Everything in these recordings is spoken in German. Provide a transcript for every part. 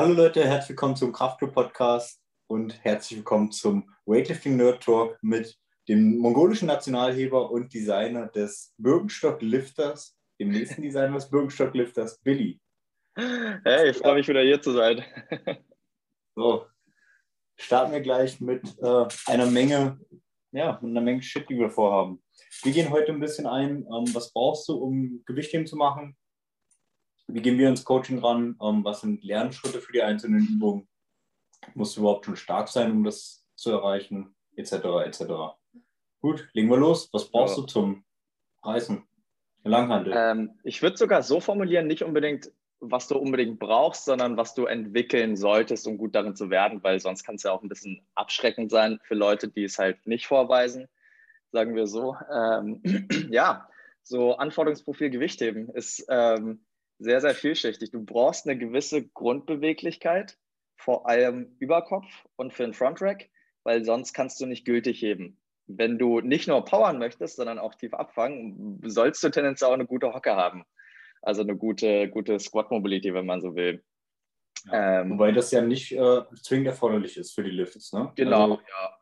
Hallo Leute, herzlich willkommen zum Kraftclub Podcast und herzlich willkommen zum Weightlifting Nerd Talk mit dem mongolischen Nationalheber und Designer des Birkenstock Lifters, dem nächsten Designer des Birkenstock Lifters, Billy. Hey, ich freue mich wieder hier zu sein. so, starten wir gleich mit äh, einer Menge, ja, mit einer Menge Shit, die wir vorhaben. Wir gehen heute ein bisschen ein, ähm, was brauchst du, um Gewichtheben zu machen? Wie gehen wir ins Coaching ran? Ähm, was sind Lernschritte für die einzelnen Übungen? Musst du überhaupt schon stark sein, um das zu erreichen? Etc. etc. Gut, legen wir los. Was brauchst ja. du zum Reißen? Langhandel. Ähm, ich würde sogar so formulieren, nicht unbedingt, was du unbedingt brauchst, sondern was du entwickeln solltest, um gut darin zu werden, weil sonst kann es ja auch ein bisschen abschreckend sein für Leute, die es halt nicht vorweisen, sagen wir so. Ähm, ja, so Anforderungsprofil Gewichtheben ist ähm, sehr, sehr vielschichtig. Du brauchst eine gewisse Grundbeweglichkeit, vor allem Überkopf und für den Frontrack, weil sonst kannst du nicht gültig heben. Wenn du nicht nur powern möchtest, sondern auch tief abfangen, sollst du tendenziell auch eine gute Hocke haben. Also eine gute, gute Squat-Mobility, wenn man so will. Ja, ähm, wobei das ja nicht äh, zwingend erforderlich ist für die Lifts, ne? Genau, also, ja.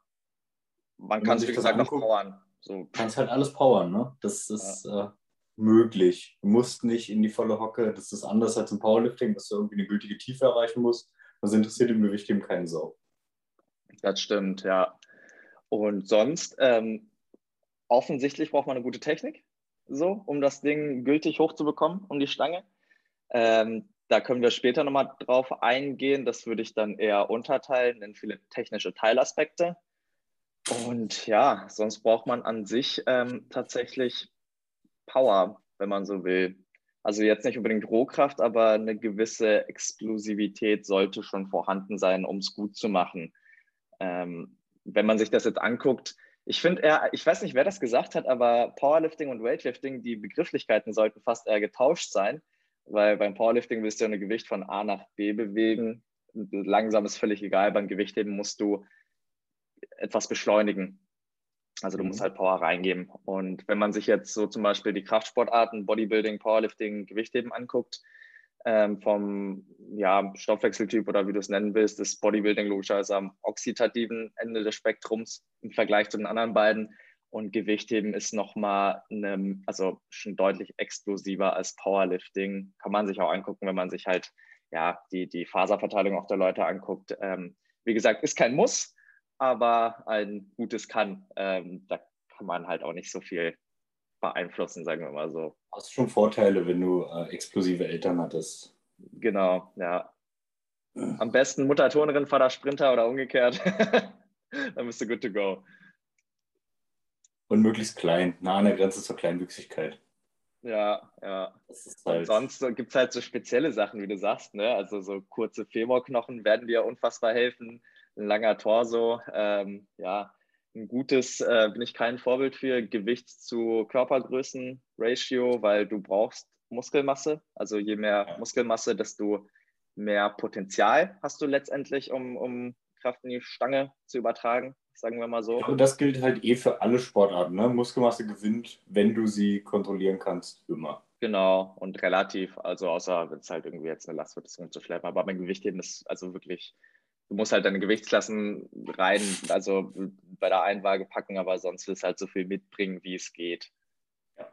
Man kann es, wie gesagt, noch powern. So. Kannst halt alles powern, ne? Das ist, ja. äh, möglich. Du musst nicht in die volle Hocke. Das ist anders als im Powerlifting, dass du irgendwie eine gültige Tiefe erreichen musst. Das interessiert im Gewicht eben keinen Sau. Das stimmt, ja. Und sonst, ähm, offensichtlich braucht man eine gute Technik, so, um das Ding gültig hochzubekommen, um die Stange. Ähm, da können wir später nochmal drauf eingehen. Das würde ich dann eher unterteilen in viele technische Teilaspekte. Und ja, sonst braucht man an sich ähm, tatsächlich Power, wenn man so will. Also jetzt nicht unbedingt Rohkraft, aber eine gewisse Explosivität sollte schon vorhanden sein, um es gut zu machen. Ähm, wenn man sich das jetzt anguckt, ich finde eher, ich weiß nicht, wer das gesagt hat, aber Powerlifting und Weightlifting, die Begrifflichkeiten sollten fast eher getauscht sein, weil beim Powerlifting willst du ja ein Gewicht von A nach B bewegen. Langsam ist völlig egal, beim Gewichtheben musst du etwas beschleunigen. Also du musst mhm. halt Power reingeben. Und wenn man sich jetzt so zum Beispiel die Kraftsportarten, Bodybuilding, Powerlifting, Gewichtheben anguckt, ähm, vom ja, Stoffwechseltyp oder wie du es nennen willst, ist Bodybuilding logischerweise am oxidativen Ende des Spektrums im Vergleich zu den anderen beiden. Und Gewichtheben ist nochmal eine, also schon deutlich explosiver als Powerlifting. Kann man sich auch angucken, wenn man sich halt ja, die, die Faserverteilung auch der Leute anguckt. Ähm, wie gesagt, ist kein Muss, aber ein gutes kann. Ähm, da kann man halt auch nicht so viel beeinflussen, sagen wir mal so. Hast schon Vorteile, wenn du äh, explosive Eltern hattest. Genau, ja. Am besten Mutter Turnerin, Vater Sprinter oder umgekehrt. Dann bist du good to go. Und möglichst klein, nah an der Grenze zur Kleinwüchsigkeit. Ja, ja. Halt sonst gibt es halt so spezielle Sachen, wie du sagst, ne? Also so kurze Femorknochen werden dir unfassbar helfen ein langer Torso. Ähm, ja, ein gutes, äh, bin ich kein Vorbild für Gewicht zu Körpergrößen-Ratio, weil du brauchst Muskelmasse. Also je mehr Muskelmasse, desto mehr Potenzial hast du letztendlich, um, um Kraft in die Stange zu übertragen, sagen wir mal so. Und das gilt halt eh für alle Sportarten. Ne? Muskelmasse gewinnt, wenn du sie kontrollieren kannst, immer. Genau, und relativ, also außer wenn es halt irgendwie jetzt eine Last wird, das rumzuschleppen. Aber beim Gewichtheben ist also wirklich du musst halt deine Gewichtsklassen rein, also bei der Einwaage packen, aber sonst willst du halt so viel mitbringen, wie es geht. Ja.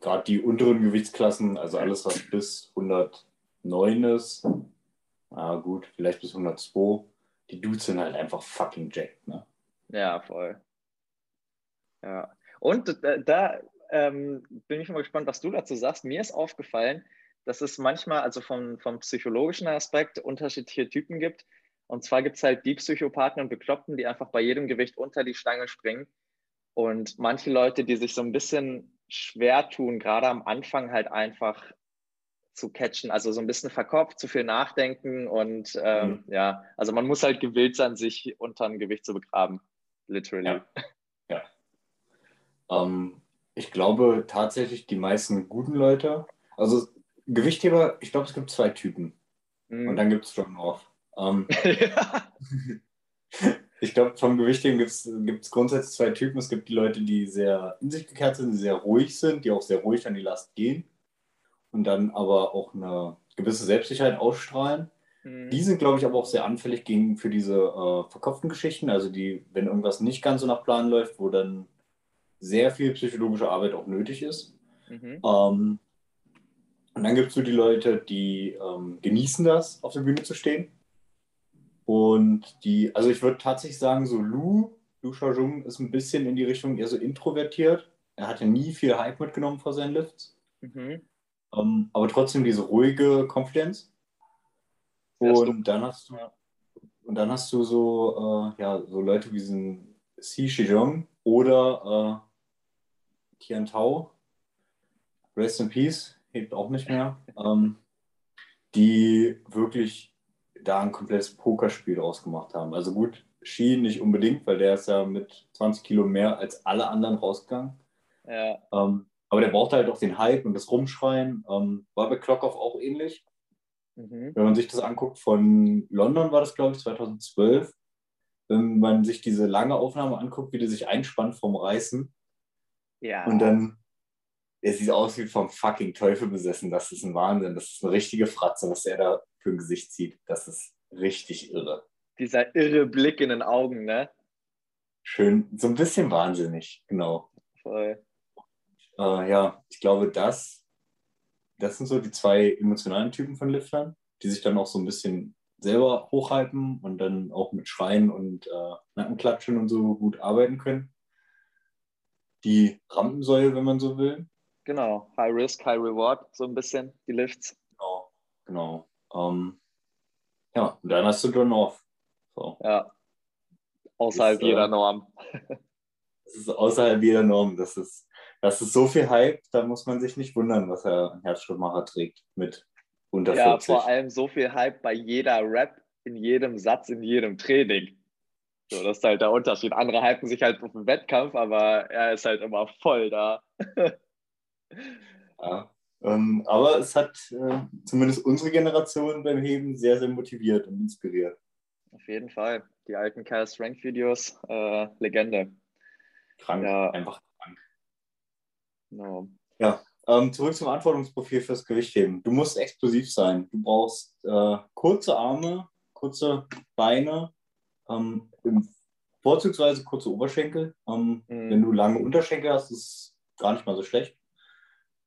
Gerade die unteren Gewichtsklassen, also alles, was bis 109 ist, ah gut, vielleicht bis 102, die Dudes sind halt einfach fucking jacked, ne? Ja, voll. Ja. Und da, da ähm, bin ich mal gespannt, was du dazu sagst. Mir ist aufgefallen, dass es manchmal, also vom, vom psychologischen Aspekt, unterschiedliche Typen gibt. Und zwar gibt es halt die Psychopathen und Bekloppten, die einfach bei jedem Gewicht unter die Stange springen. Und manche Leute, die sich so ein bisschen schwer tun, gerade am Anfang halt einfach zu catchen, also so ein bisschen verkopft, zu viel nachdenken und ähm, mhm. ja, also man muss halt gewillt sein, sich unter ein Gewicht zu begraben, literally. Ja. ja. Ähm, ich glaube tatsächlich, die meisten guten Leute, also Gewichtheber, ich glaube, es gibt zwei Typen. Mhm. Und dann gibt es Strong Off. Ähm, ich glaube, vom Gewichtheben gibt es grundsätzlich zwei Typen. Es gibt die Leute, die sehr in sich gekehrt sind, die sehr ruhig sind, die auch sehr ruhig an die Last gehen und dann aber auch eine gewisse Selbstsicherheit ausstrahlen. Mhm. Die sind, glaube ich, aber auch sehr anfällig gegen für diese äh, verkopften Geschichten. Also die, wenn irgendwas nicht ganz so nach Plan läuft, wo dann sehr viel psychologische Arbeit auch nötig ist. Mhm. Ähm, und dann gibt es so die Leute, die ähm, genießen das, auf der Bühne zu stehen. Und die, also ich würde tatsächlich sagen, so Lou, Lou Xiaojun ist ein bisschen in die Richtung eher so introvertiert. Er hat ja nie viel Hype mitgenommen vor seinen Lifts. Mhm. Ähm, aber trotzdem diese ruhige Confidence. Und dann hast du, und dann hast du so, äh, ja, so Leute wie diesen Xi Shijong oder äh, Tian Tao, Rest in Peace, hebt auch nicht mehr, ähm, die wirklich da ein komplettes Pokerspiel ausgemacht haben. Also gut, Ski nicht unbedingt, weil der ist ja mit 20 Kilo mehr als alle anderen rausgegangen. Ja. Ähm, aber der braucht halt auch den Hype und das Rumschreien. Ähm, war bei Clockoff auch ähnlich. Mhm. Wenn man sich das anguckt, von London war das, glaube ich, 2012. Wenn man sich diese lange Aufnahme anguckt, wie die sich einspannt vom Reißen. Ja. Und dann, er sieht aus wie vom fucking Teufel besessen. Das ist ein Wahnsinn. Das ist eine richtige Fratze, was er da für ein Gesicht zieht. Das ist richtig irre. Dieser irre Blick in den Augen, ne? Schön, so ein bisschen wahnsinnig, genau. Voll. Äh, ja, ich glaube, das das sind so die zwei emotionalen Typen von Liftern, die sich dann auch so ein bisschen selber hochhalten und dann auch mit Schreien und äh, Nackenklatschen und so gut arbeiten können. Die Rampensäule, wenn man so will. Genau, High Risk, High Reward, so ein bisschen, die Lifts. Genau, genau. Ähm, ja, und dann hast du John Off. So. Ja, außerhalb jeder äh, Norm. das ist außerhalb jeder Norm. Das ist das ist so viel Hype, da muss man sich nicht wundern, was er an Herzschrittmacher trägt mit unter ja, 40. Ja, vor allem so viel Hype bei jeder Rap, in jedem Satz, in jedem Training. So, das ist halt der Unterschied. Andere hypen sich halt auf den Wettkampf, aber er ist halt immer voll da. ja, ähm, aber es hat äh, zumindest unsere Generation beim Heben sehr, sehr motiviert und inspiriert. Auf jeden Fall. Die alten Kyle Strength Videos, äh, Legende. Krank, ja. einfach No. Ja, ähm, zurück zum Anforderungsprofil fürs Gewichtheben. Du musst explosiv sein. Du brauchst äh, kurze Arme, kurze Beine, ähm, vorzugsweise kurze Oberschenkel. Ähm, mhm. Wenn du lange Unterschenkel hast, ist es gar nicht mal so schlecht.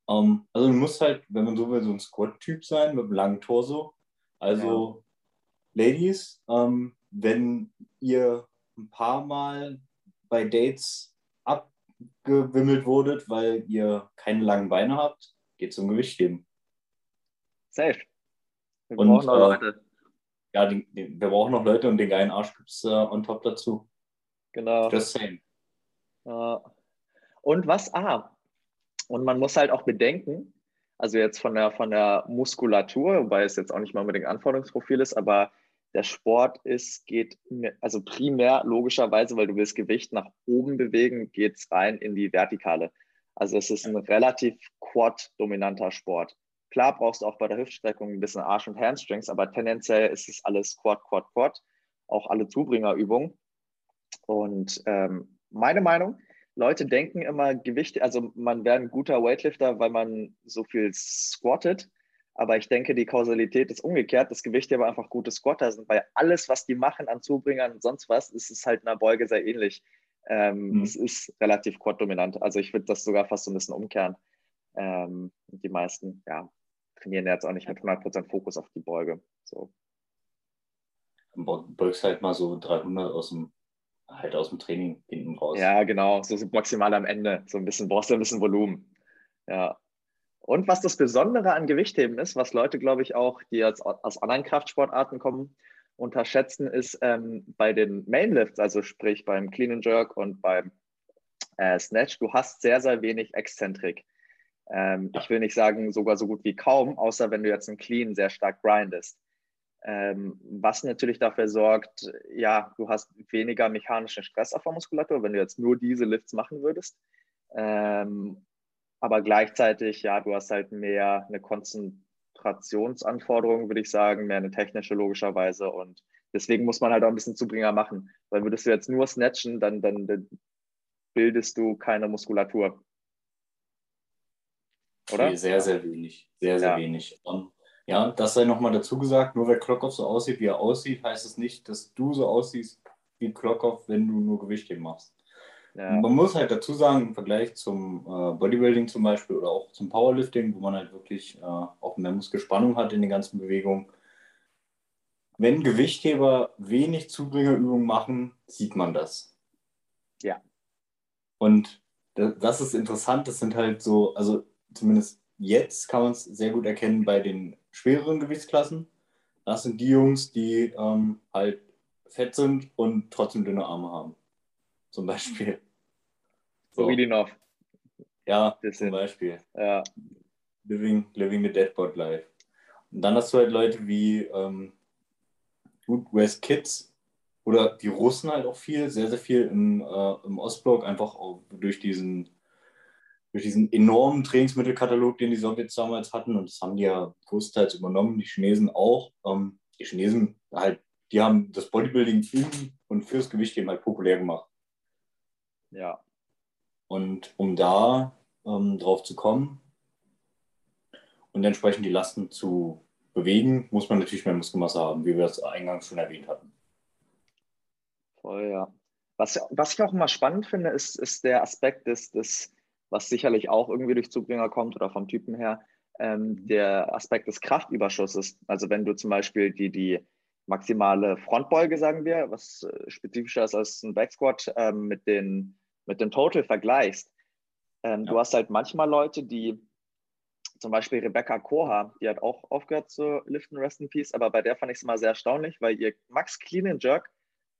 Ähm, also du musst halt, wenn man so will, so ein Squat-Typ sein mit einem langen Torso. Also ja. Ladies, ähm, wenn ihr ein paar Mal bei Dates abgewimmelt wurdet, weil ihr keine langen Beine habt, geht zum Gewichtheben. Safe. Wir und, brauchen noch äh, Leute. Ja, den, den, wir brauchen noch Leute und den geilen Arsch gibt es äh, on top dazu. Genau. Just same. Uh, und was? Ah, und man muss halt auch bedenken, also jetzt von der, von der Muskulatur, wobei es jetzt auch nicht mal unbedingt Anforderungsprofil ist, aber der Sport ist, geht, also primär logischerweise, weil du willst Gewicht nach oben bewegen, geht es rein in die Vertikale. Also es ist ein relativ Quad-dominanter Sport. Klar brauchst du auch bei der Hüftstreckung ein bisschen Arsch- und Hamstrings, aber tendenziell ist es alles Quad, Quad, Quad, auch alle Zubringerübungen. Und ähm, meine Meinung, Leute denken immer Gewicht, also man wäre ein guter Weightlifter, weil man so viel squattet. Aber ich denke, die Kausalität ist umgekehrt. Das Gewicht aber einfach gute Squatter sind, weil alles, was die machen an Zubringern und sonst was, ist es halt in der Beuge sehr ähnlich. Ähm, mhm. Es ist relativ quad-dominant. Also ich würde das sogar fast so ein bisschen umkehren. Ähm, die meisten, ja, trainieren jetzt auch nicht mit 100% Fokus auf die Beuge. So. Beugst halt mal so 300 aus dem, halt aus dem Training hinten raus. Ja, genau. So maximal am Ende. So ein bisschen, brauchst du ein bisschen Volumen. Ja. Und was das Besondere an Gewichtheben ist, was Leute, glaube ich, auch, die jetzt aus anderen Kraftsportarten kommen, unterschätzen, ist ähm, bei den Mainlifts, also sprich beim Clean and Jerk und beim äh, Snatch, du hast sehr, sehr wenig Exzentrik. Ähm, ich will nicht sagen sogar so gut wie kaum, außer wenn du jetzt einen Clean sehr stark grindest. Ähm, was natürlich dafür sorgt, ja, du hast weniger mechanischen Stress auf der Muskulatur, wenn du jetzt nur diese Lifts machen würdest. Ähm, aber gleichzeitig, ja, du hast halt mehr eine Konzentrationsanforderung, würde ich sagen, mehr eine technische logischerweise. Und deswegen muss man halt auch ein bisschen Zubringer machen. Weil würdest du jetzt nur snatchen, dann, dann, dann bildest du keine Muskulatur. Oder? Sehr, sehr wenig. Sehr, sehr ja. wenig. Um, Ja, das sei nochmal dazu gesagt, nur weil Klokov so aussieht, wie er aussieht, heißt es nicht, dass du so aussiehst wie Klokov, wenn du nur Gewichtheben machst. Ja. Man muss halt dazu sagen, im Vergleich zum äh, Bodybuilding zum Beispiel oder auch zum Powerlifting, wo man halt wirklich äh, auch mehr Muskelspannung hat in den ganzen Bewegungen, wenn Gewichtheber wenig Zubringerübungen machen, sieht man das. Ja. Und das ist interessant, das sind halt so, also zumindest jetzt kann man es sehr gut erkennen bei den schwereren Gewichtsklassen. Das sind die Jungs, die ähm, halt fett sind und trotzdem dünne Arme haben. Zum Beispiel. So, so wie die noch. Ja, das zum Beispiel. Ja. Living, living the Deadbot Life. Und dann hast du halt Leute wie ähm, West Kids oder die Russen halt auch viel, sehr, sehr viel im, äh, im Ostblock, einfach durch diesen, durch diesen enormen Trainingsmittelkatalog, den die Sowjets damals hatten. Und das haben die ja großteils übernommen, die Chinesen auch. Ähm, die Chinesen halt, die haben das Bodybuilding in und fürs Gewicht eben halt populär gemacht. Ja. Und um da ähm, drauf zu kommen und entsprechend die Lasten zu bewegen, muss man natürlich mehr Muskelmasse haben, wie wir es eingangs schon erwähnt hatten. Voll, ja. Was, was ich auch immer spannend finde, ist, ist der Aspekt des, des, was sicherlich auch irgendwie durch Zubringer kommt oder vom Typen her, ähm, der Aspekt des Kraftüberschusses. Also wenn du zum Beispiel die, die maximale Frontbeuge, sagen wir, was äh, spezifischer ist als ein Backsquat, ähm, mit, den, mit dem Total vergleichst. Ähm, ja. Du hast halt manchmal Leute, die zum Beispiel Rebecca Koha, die hat auch aufgehört zu liften, Rest in Peace, aber bei der fand ich es mal sehr erstaunlich, weil ihr Max Clean and Jerk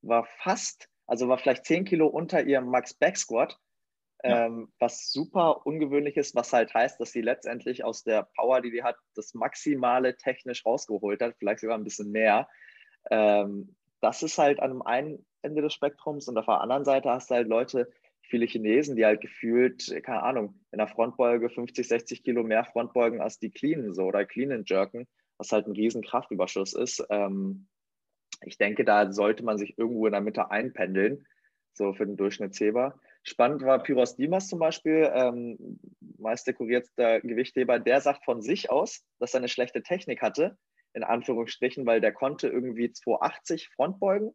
war fast, also war vielleicht 10 Kilo unter ihrem Max Back Squat, ähm, was super ungewöhnlich ist, was halt heißt, dass sie letztendlich aus der Power, die die hat, das Maximale technisch rausgeholt hat, vielleicht sogar ein bisschen mehr. Ähm, das ist halt an dem einen Ende des Spektrums und auf der anderen Seite hast du halt Leute, viele Chinesen, die halt gefühlt, keine Ahnung, in der Frontbeuge 50, 60 Kilo mehr Frontbeugen als die Cleanen so oder Cleanen jerken, was halt ein riesen Kraftüberschuss ist. Ähm, ich denke, da sollte man sich irgendwo in der Mitte einpendeln, so für den Durchschnittsheber. Spannend war Pyros Dimas zum Beispiel, ähm, meist dekorierter Gewichtheber, der sagt von sich aus, dass er eine schlechte Technik hatte, in Anführungsstrichen, weil der konnte irgendwie 280 Frontbeugen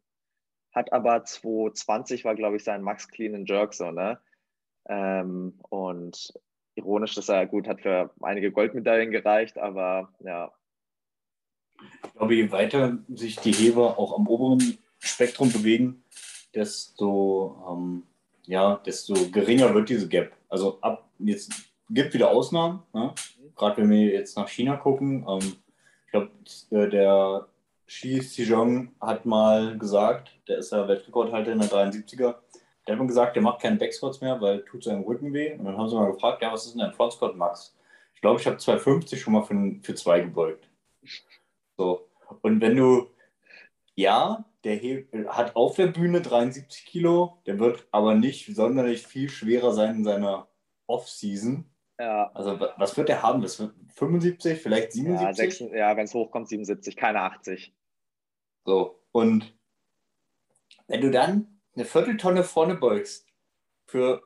hat aber 220 war, glaube ich, sein Max Clean and Jerk so, ne? Ähm, und ironisch, dass er gut hat für einige Goldmedaillen gereicht, aber ja. Ich glaube, je weiter sich die Heber auch am oberen Spektrum bewegen, desto, ähm, ja, desto geringer wird diese Gap. Also ab jetzt gibt wieder Ausnahmen, ne? gerade wenn wir jetzt nach China gucken. Ähm, ich glaube, äh, der Xi Xijong hat mal gesagt, der ist ja Weltrekordhalter in der 73er, der hat mal gesagt, der macht keinen Backsquats mehr, weil tut seinem Rücken weh. Und dann haben sie mal gefragt, ja, was ist denn dein Frontsquat, Max? Ich glaube, ich habe 250 schon mal für, für zwei gebeugt. So. Und wenn du, ja, der hat auf der Bühne 73 Kilo, der wird aber nicht sonderlich viel schwerer sein in seiner Off-Season. Ja. Also was wird der haben? Das wird 75, vielleicht 77? Ja, ja wenn es hochkommt, 77, keine 80. So, und wenn du dann eine Vierteltonne vorne beugst für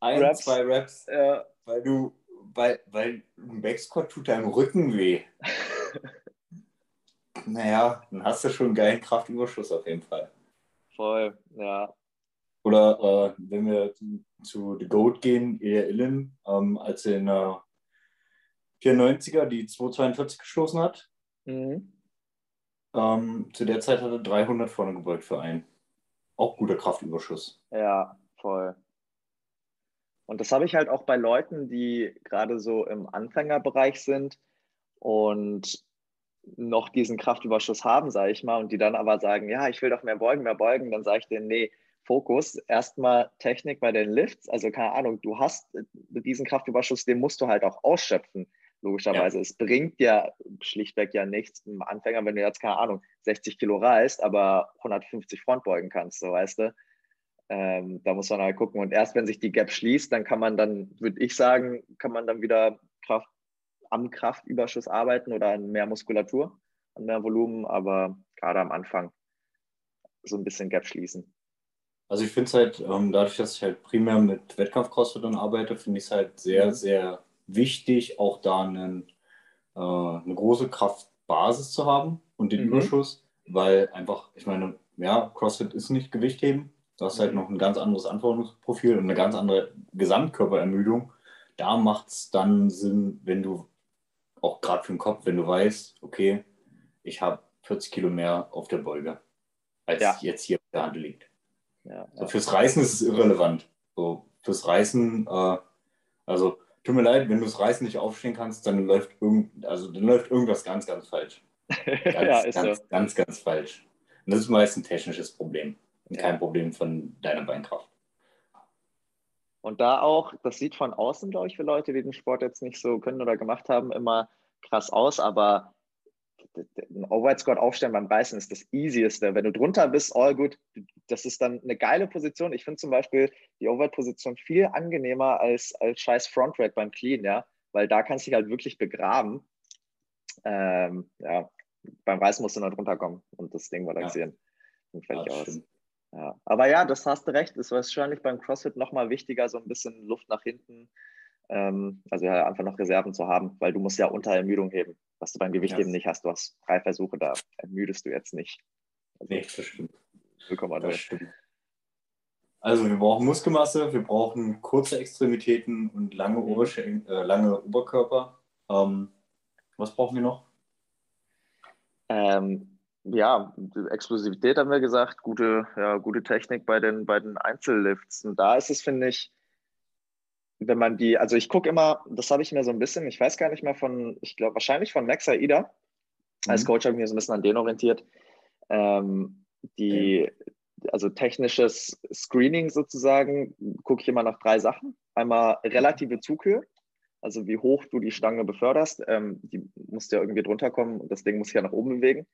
ein, Raps. zwei Raps, ja. weil du, weil, weil ein Backsquat tut deinem Rücken weh. naja, dann hast du schon einen geilen Kraftüberschuss auf jeden Fall. Voll, ja. Oder äh, wenn wir zu The Goat gehen, Ilya Illen, ähm, als er in der 94er die 242 gestoßen hat. Mhm. Ähm, zu der Zeit hat er 300 vorne gebeugt für einen. Auch guter Kraftüberschuss. Ja, voll. Und das habe ich halt auch bei Leuten, die gerade so im Anfängerbereich sind und noch diesen Kraftüberschuss haben, sage ich mal, und die dann aber sagen, ja, ich will doch mehr beugen, mehr beugen, dann sage ich denen, nee, Fokus erstmal Technik bei den Lifts. Also keine Ahnung, du hast diesen Kraftüberschuss, den musst du halt auch ausschöpfen, logischerweise. Ja. Es bringt ja schlichtweg ja nichts im Anfänger, wenn du jetzt, keine Ahnung, 60 Kilo reißt, aber 150 Frontbeugen kannst, so weißt du. Ähm, da muss man halt gucken. Und erst wenn sich die Gap schließt, dann kann man dann, würde ich sagen, kann man dann wieder Kraft, am Kraftüberschuss arbeiten oder an mehr Muskulatur, an mehr Volumen, aber gerade am Anfang so ein bisschen Gap schließen. Also ich finde es halt, ähm, dadurch, dass ich halt primär mit Wettkampf-Crossfit arbeite, finde ich es halt sehr, mhm. sehr wichtig, auch da einen äh, eine große Kraftbasis zu haben und den mhm. Überschuss, weil einfach, ich meine, ja, CrossFit ist nicht Gewichtheben. Du hast halt mhm. noch ein ganz anderes Anforderungsprofil und eine ganz andere Gesamtkörperermüdung. Da macht es dann Sinn, wenn du auch gerade für den Kopf, wenn du weißt, okay, ich habe 40 Kilo mehr auf der Beuge, als ja. jetzt hier auf der Hand liegt. Ja, so, fürs Reißen ist es irrelevant. So, fürs Reißen, äh, also tut mir leid, wenn du das Reißen nicht aufstehen kannst, dann läuft, irgend, also, dann läuft irgendwas ganz, ganz falsch. Ganz, ja, ganz, so. ganz, ganz falsch. Und das ist meist ein technisches Problem und kein Problem von deiner Beinkraft. Und da auch, das sieht von außen, glaube ich, für Leute, die den Sport jetzt nicht so können oder gemacht haben, immer krass aus, aber ein Overhead Squat aufstellen beim Reißen ist das easieste. Wenn du drunter bist, all good. Das ist dann eine geile Position. Ich finde zum Beispiel die Overhead Position viel angenehmer als, als scheiß Front Rack beim Clean, ja, weil da kannst du dich halt wirklich begraben. Ähm, ja, beim Reißen musst du noch drunter kommen und das Ding balancieren. Ja. Fertig ja, aus. Ja. Aber ja, das hast du recht. Ist wahrscheinlich beim CrossFit nochmal wichtiger, so ein bisschen Luft nach hinten. Ähm, also ja, einfach noch Reserven zu haben, weil du musst ja unter Ermüdung heben, was du beim Gewichtheben yes. nicht hast. Du hast drei Versuche, da ermüdest du jetzt nicht. Also, nee, das stimmt. Das stimmt. Also wir brauchen Muskelmasse, wir brauchen kurze Extremitäten und lange, mhm. Oberschen äh, lange Oberkörper. Ähm, was brauchen wir noch? Ähm, ja, Explosivität haben wir gesagt, gute, ja, gute Technik bei den, bei den Einzellifts. Und da ist es, finde ich, wenn man die, also ich gucke immer, das habe ich mir so ein bisschen, ich weiß gar nicht mehr von, ich glaube wahrscheinlich von Max Aida. Mhm. Als Coach habe ich mich so ein bisschen an den orientiert. Ähm, die, also technisches Screening sozusagen, gucke ich immer nach drei Sachen. Einmal relative Zughöhe, also wie hoch du die Stange beförderst. Ähm, die muss ja irgendwie drunter kommen und das Ding muss sich ja nach oben bewegen.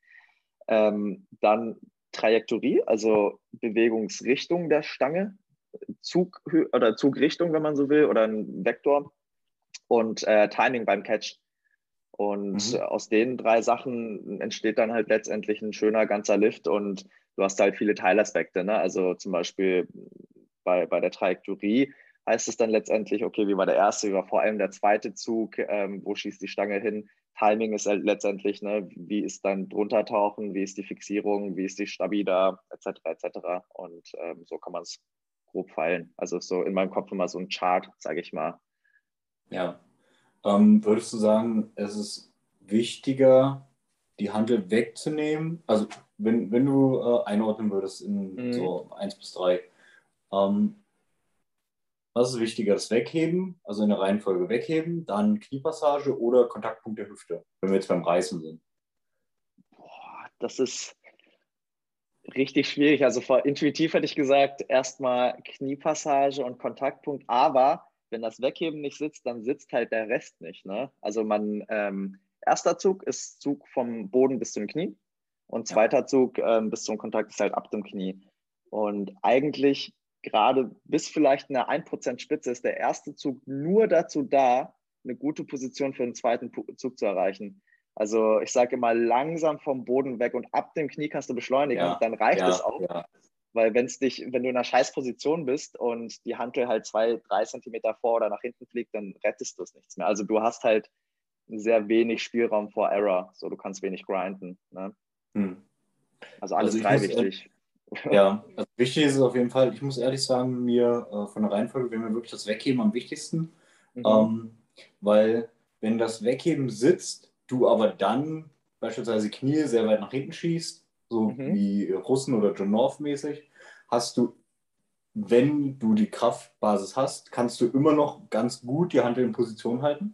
Ähm, dann Trajektorie, also Bewegungsrichtung der Stange, Zug oder Zugrichtung, wenn man so will, oder ein Vektor und äh, Timing beim Catch. Und mhm. aus den drei Sachen entsteht dann halt letztendlich ein schöner ganzer Lift und du hast halt viele Teilaspekte. Ne? Also zum Beispiel bei, bei der Trajektorie heißt es dann letztendlich, okay, wie war der erste, wie war vor allem der zweite Zug, ähm, wo schießt die Stange hin, Timing ist halt letztendlich, ne, wie ist dann drunter tauchen, wie ist die Fixierung, wie ist die Stabi da, etc. etc. Und ähm, so kann man es grob feilen. Also so in meinem Kopf immer so ein Chart, sage ich mal. Ja. Ähm, würdest du sagen, es ist wichtiger, die Handel wegzunehmen? Also wenn, wenn du äh, einordnen würdest in mhm. so 1 bis 3, ähm, was ist wichtiger, das Wegheben, also in der Reihenfolge Wegheben, dann Kniepassage oder Kontaktpunkt der Hüfte, wenn wir jetzt beim Reißen sind? Boah, das ist richtig schwierig. Also vor, intuitiv hätte ich gesagt, erstmal Kniepassage und Kontaktpunkt, aber wenn das Wegheben nicht sitzt, dann sitzt halt der Rest nicht. Ne? Also man, ähm, erster Zug ist Zug vom Boden bis zum Knie und zweiter. Zug ähm, bis zum Kontakt ist halt ab dem Knie. Und eigentlich gerade bis vielleicht eine 1% Spitze ist der erste Zug nur dazu da, eine gute Position für den zweiten Zug zu erreichen. Also ich sage immer langsam vom Boden weg und ab dem Knie kannst du beschleunigen, ja, dann reicht ja, es auch. Ja. Weil wenn dich, wenn du in einer scheiß Position bist und die Hantel halt zwei, drei Zentimeter vor oder nach hinten fliegt, dann rettest du es nichts mehr. Also du hast halt sehr wenig Spielraum vor Error. So, du kannst wenig grinden. Ne? Hm. Also alles also drei wichtig. Ja, also wichtig ist es auf jeden Fall, ich muss ehrlich sagen, mir äh, von der Reihenfolge wäre mir wirklich das Wegheben am wichtigsten. Mhm. Ähm, weil wenn das Wegheben sitzt, du aber dann beispielsweise Knie sehr weit nach hinten schießt, so mhm. wie Russen oder John North mäßig, hast du, wenn du die Kraftbasis hast, kannst du immer noch ganz gut die Hand in Position halten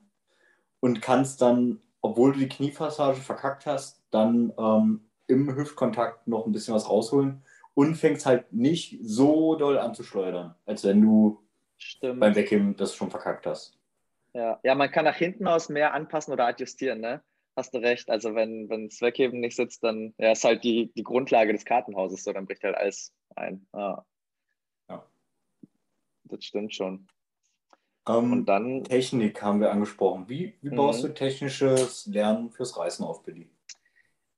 und kannst dann, obwohl du die Kniepassage verkackt hast, dann ähm, im Hüftkontakt noch ein bisschen was rausholen und fängst halt nicht so doll an zu schleudern, als wenn du Stimmt. beim Wegheben das schon verkackt hast. Ja. ja, man kann nach hinten aus mehr anpassen oder adjustieren, ne? Hast du recht. Also wenn, wenn das Wegheben nicht sitzt, dann ja, ist halt die, die Grundlage des Kartenhauses so, dann bricht halt alles ein. Ah. Ja. Das stimmt schon. Ähm, und dann. Technik haben wir angesprochen. Wie, wie baust mhm. du technisches Lernen fürs Reisen auf, Billy?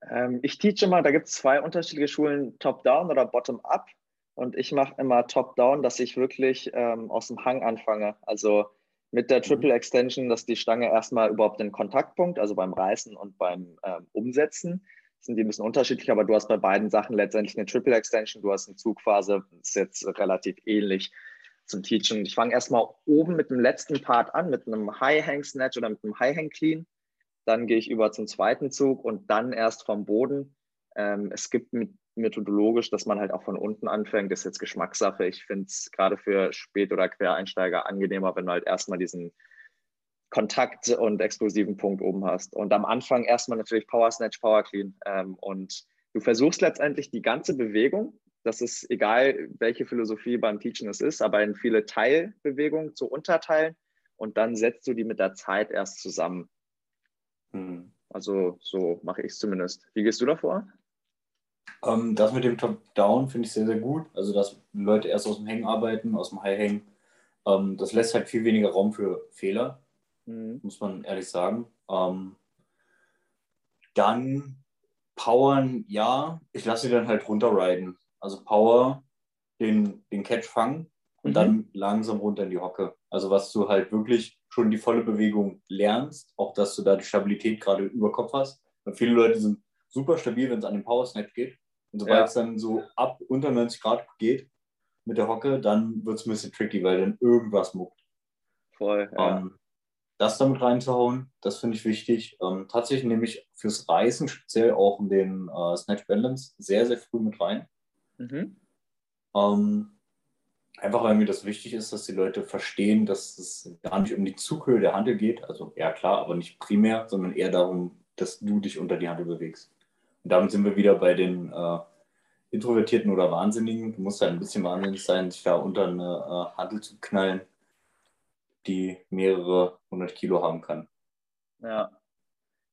Ähm, ich teache mal, da gibt es zwei unterschiedliche Schulen, Top-Down oder Bottom-Up. Und ich mache immer Top-Down, dass ich wirklich ähm, aus dem Hang anfange. Also mit der Triple Extension, dass die Stange erstmal überhaupt den Kontaktpunkt, also beim Reißen und beim ähm, Umsetzen, sind die ein bisschen unterschiedlich, aber du hast bei beiden Sachen letztendlich eine Triple Extension, du hast eine Zugphase, ist jetzt relativ ähnlich zum Teaching. Ich fange erstmal oben mit dem letzten Part an, mit einem High Hang Snatch oder mit einem High Hang Clean. Dann gehe ich über zum zweiten Zug und dann erst vom Boden. Ähm, es gibt methodologisch, dass man halt auch von unten anfängt. Das ist jetzt Geschmackssache. Ich finde es gerade für Spät- oder Quereinsteiger angenehmer, wenn du halt erstmal diesen Kontakt und explosiven Punkt oben hast. Und am Anfang erstmal natürlich Power Snatch, Power Clean. Ähm, und du versuchst letztendlich die ganze Bewegung, das ist egal, welche Philosophie beim Teaching es ist, aber in viele Teilbewegungen zu unterteilen und dann setzt du die mit der Zeit erst zusammen. Hm. Also so mache ich es zumindest. Wie gehst du davor? Ähm, das mit dem Top-Down finde ich sehr, sehr gut. Also, dass Leute erst aus dem Hängen arbeiten, aus dem High-Hang. Ähm, das lässt halt viel weniger Raum für Fehler, mhm. muss man ehrlich sagen. Ähm, dann Powern, ja, ich lasse sie dann halt runterriden. Also Power, den, den Catch fangen und mhm. dann langsam runter in die Hocke. Also was du halt wirklich schon die volle Bewegung lernst, auch dass du da die Stabilität gerade über Kopf hast. Weil viele Leute sind super stabil, wenn es an den Power Snap geht. Und sobald ja. es dann so ab unter 90 Grad geht mit der Hocke, dann wird es ein bisschen tricky, weil dann irgendwas muckt. Voll, ja. Ähm, das damit reinzuhauen, das finde ich wichtig. Ähm, tatsächlich nehme ich fürs Reißen speziell auch den äh, Snatch Balance sehr, sehr früh mit rein. Mhm. Ähm, einfach weil mir das wichtig ist, dass die Leute verstehen, dass es gar nicht um die Zughöhe der Handel geht. Also ja klar, aber nicht primär, sondern eher darum, dass du dich unter die Handel bewegst. Und damit sind wir wieder bei den äh, Introvertierten oder Wahnsinnigen. Du musst halt ein bisschen wahnsinnig sein, sich da unter eine äh, Handel zu knallen, die mehrere hundert Kilo haben kann. Ja.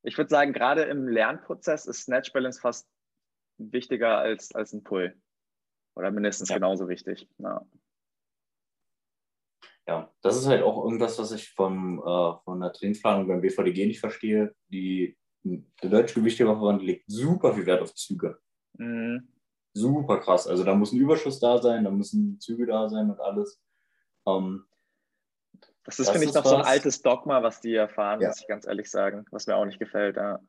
Ich würde sagen, gerade im Lernprozess ist Snatch Balance fast wichtiger als, als ein Pull. Oder mindestens ja. genauso wichtig. Ja. Ja. das ist halt auch irgendwas, was ich vom, äh, von der Trainingsplanung beim BVDG nicht verstehe. Die der Deutsche Gewichtheberverband legt super viel Wert auf Züge. Mhm. Super krass. Also da muss ein Überschuss da sein, da müssen Züge da sein und alles. Ähm, das ist, finde ich, noch was. so ein altes Dogma, was die erfahren, ja. muss ich ganz ehrlich sagen, was mir auch nicht gefällt. Ja.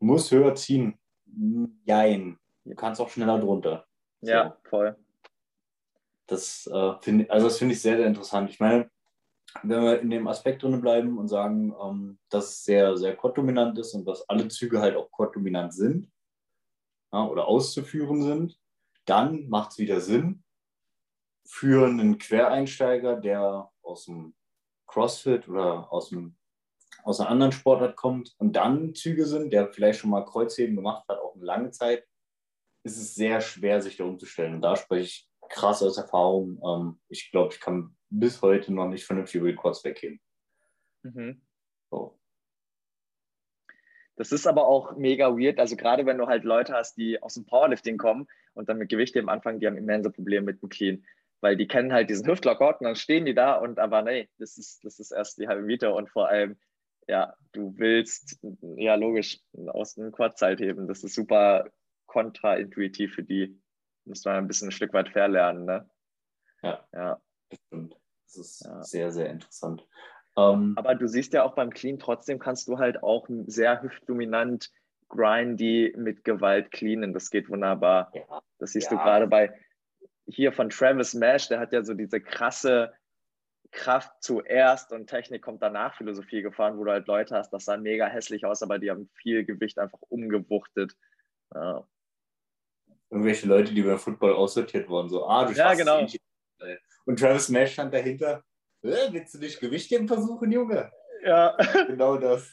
Muss höher ziehen. Jein. Du kannst auch schneller drunter. So. Ja, voll. Das äh, finde also das finde ich sehr, sehr interessant. Ich meine, wenn wir in dem Aspekt drin bleiben und sagen, ähm, dass es sehr, sehr quad-dominant ist und dass alle Züge halt auch quad-dominant sind ja, oder auszuführen sind, dann macht es wieder Sinn für einen Quereinsteiger, der aus dem CrossFit oder aus, dem, aus einer anderen Sportart kommt und dann Züge sind, der vielleicht schon mal Kreuzheben gemacht hat, auch eine lange Zeit, ist es sehr schwer, sich da umzustellen. Und da spreche ich krass aus Erfahrung. Ähm, ich glaube, ich kann bis heute noch nicht vernünftig Records wegheben. Mhm. So. Das ist aber auch mega weird. Also gerade wenn du halt Leute hast, die aus dem Powerlifting kommen und dann mit Gewichtheben anfangen, die haben immense Probleme mit dem Clean. Weil die kennen halt diesen Hüftlockout und dann stehen die da und aber nee, das ist, das ist erst die halbe Miete und vor allem, ja, du willst, ja logisch, aus dem Quad-Zeit heben. Das ist super kontraintuitiv für die. Muss man ein bisschen ein Stück weit verlernen, ne? Ja. Ja. Das stimmt. Das ist ja. sehr, sehr interessant. Ähm, Aber du siehst ja auch beim Clean, trotzdem kannst du halt auch sehr hüftdominant grindy mit Gewalt cleanen. Das geht wunderbar. Ja. Das siehst ja. du gerade bei hier von Travis Mash, der hat ja so diese krasse Kraft zuerst und Technik kommt danach Philosophie gefahren, wo du halt Leute hast, das sah mega hässlich aus, aber die haben viel Gewicht einfach umgewuchtet. Ja. Irgendwelche Leute, die beim Football aussortiert wurden, so, ah, du ja, genau. Und Travis Mash stand dahinter. Äh, willst du nicht Gewichtheben versuchen, Junge? Ja. Genau das.